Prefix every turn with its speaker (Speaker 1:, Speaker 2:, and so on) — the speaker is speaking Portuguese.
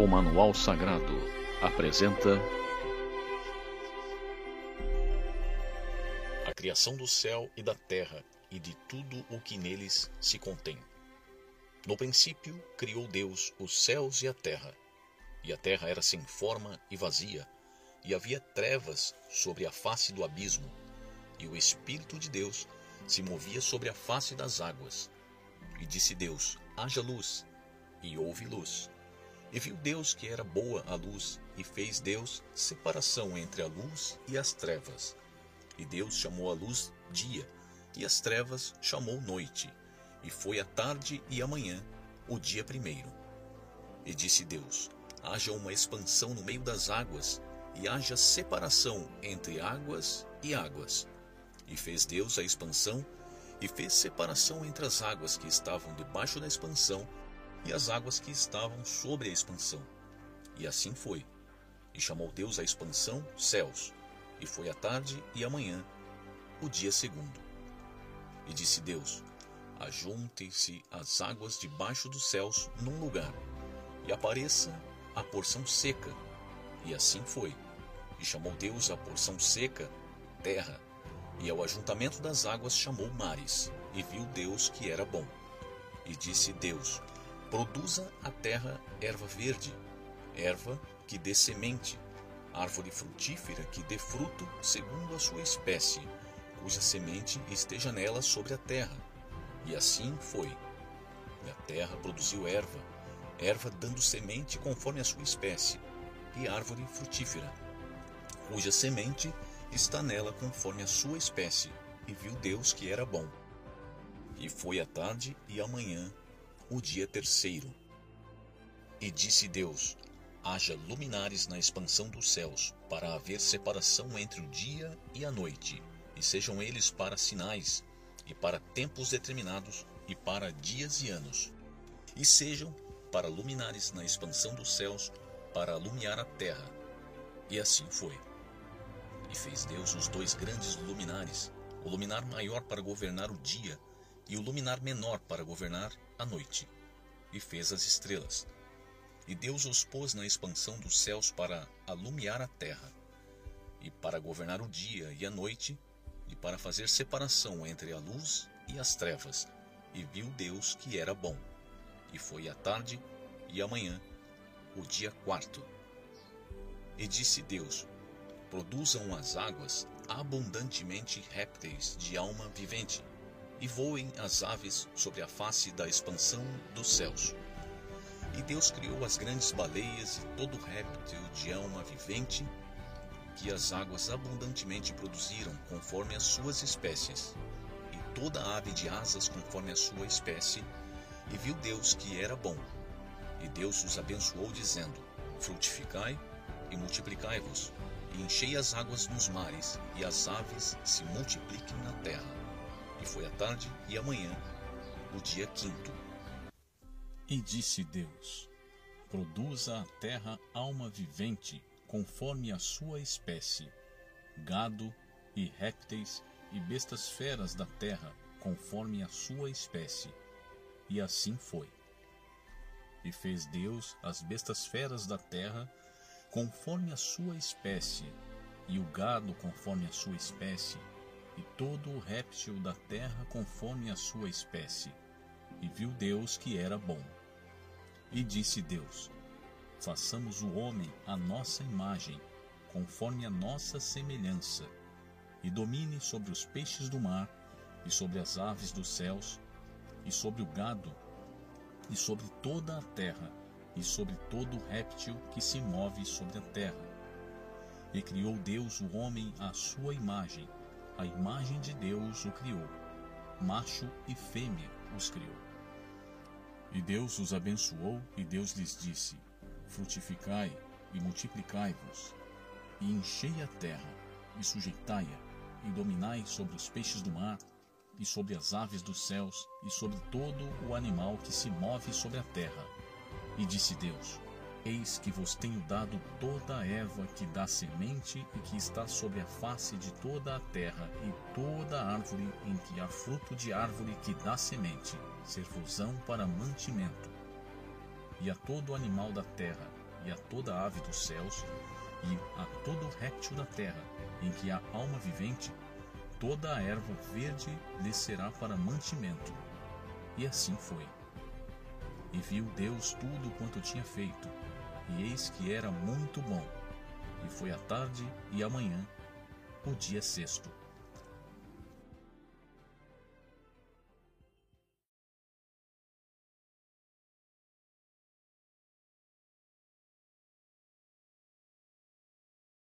Speaker 1: O Manual Sagrado apresenta
Speaker 2: A criação do céu e da terra e de tudo o que neles se contém. No princípio criou Deus os céus e a terra. E a terra era sem forma e vazia, e havia trevas sobre a face do abismo, e o Espírito de Deus se movia sobre a face das águas. E disse Deus: Haja luz, e houve luz. E viu Deus que era boa a luz, e fez Deus separação entre a luz e as trevas. E Deus chamou a luz dia, e as trevas chamou noite. E foi a tarde e a manhã, o dia primeiro. E disse Deus: Haja uma expansão no meio das águas, e haja separação entre águas e águas. E fez Deus a expansão, e fez separação entre as águas que estavam debaixo da expansão e as águas que estavam sobre a expansão. E assim foi. E chamou Deus a expansão céus, e foi a tarde e a manhã, o dia segundo. E disse Deus: Ajuntem-se as águas debaixo dos céus num lugar, e apareça a porção seca. E assim foi. E chamou Deus a porção seca terra, e ao ajuntamento das águas chamou mares. E viu Deus que era bom. E disse Deus: Produza a terra erva verde, erva que dê semente, árvore frutífera que dê fruto segundo a sua espécie, cuja semente esteja nela sobre a terra. E assim foi. E a terra produziu erva, erva dando semente conforme a sua espécie, e árvore frutífera, cuja semente está nela conforme a sua espécie. E viu Deus que era bom. E foi a tarde e a manhã, o dia terceiro. E disse Deus: Haja luminares na expansão dos céus, para haver separação entre o dia e a noite, e sejam eles para sinais, e para tempos determinados, e para dias e anos. E sejam para luminares na expansão dos céus, para alumiar a terra. E assim foi. E fez Deus os dois grandes luminares, o luminar maior para governar o dia, e o luminar menor para governar a noite, e fez as estrelas. E Deus os pôs na expansão dos céus para alumiar a terra, e para governar o dia e a noite, e para fazer separação entre a luz e as trevas. E viu Deus que era bom. E foi a tarde e a manhã, o dia quarto. E disse Deus: Produzam as águas abundantemente répteis de alma vivente, e voem as aves sobre a face da expansão dos céus. E Deus criou as grandes baleias e todo réptil de alma vivente que as águas abundantemente produziram conforme as suas espécies, e toda ave de asas conforme a sua espécie, e viu Deus que era bom. E Deus os abençoou, dizendo: Frutificai e multiplicai-vos, e enchei as águas nos mares, e as aves se multipliquem na terra. E foi a tarde e a manhã, o dia quinto.
Speaker 3: E disse Deus: Produza a terra alma vivente, conforme a sua espécie, gado e répteis e bestas feras da terra, conforme a sua espécie. E assim foi. E fez Deus as bestas feras da terra, conforme a sua espécie, e o gado conforme a sua espécie, e todo o réptil da terra conforme a sua espécie. E viu Deus que era bom. E disse Deus: Façamos o homem à nossa imagem, conforme a nossa semelhança, e domine sobre os peixes do mar, e sobre as aves dos céus, e sobre o gado, e sobre toda a terra, e sobre todo réptil que se move sobre a terra. E criou Deus o homem à sua imagem, a imagem de Deus o criou, macho e fêmea os criou. E Deus os abençoou, e Deus lhes disse: Frutificai e multiplicai-vos, e enchei a terra, e sujeitai-a, e dominai sobre os peixes do mar, e sobre as aves dos céus, e sobre todo o animal que se move sobre a terra. E disse Deus: Eis que vos tenho dado toda a erva que dá semente e que está sobre a face de toda a terra, e toda árvore em que há fruto de árvore que dá semente, servosão para mantimento. E a todo animal da terra, e a toda ave dos céus, e a todo réptil da terra, em que há alma vivente, toda a erva verde lhe será para mantimento. E assim foi. Viu Deus tudo quanto tinha feito, e eis que era muito bom. E foi a tarde e a manhã, o dia sexto.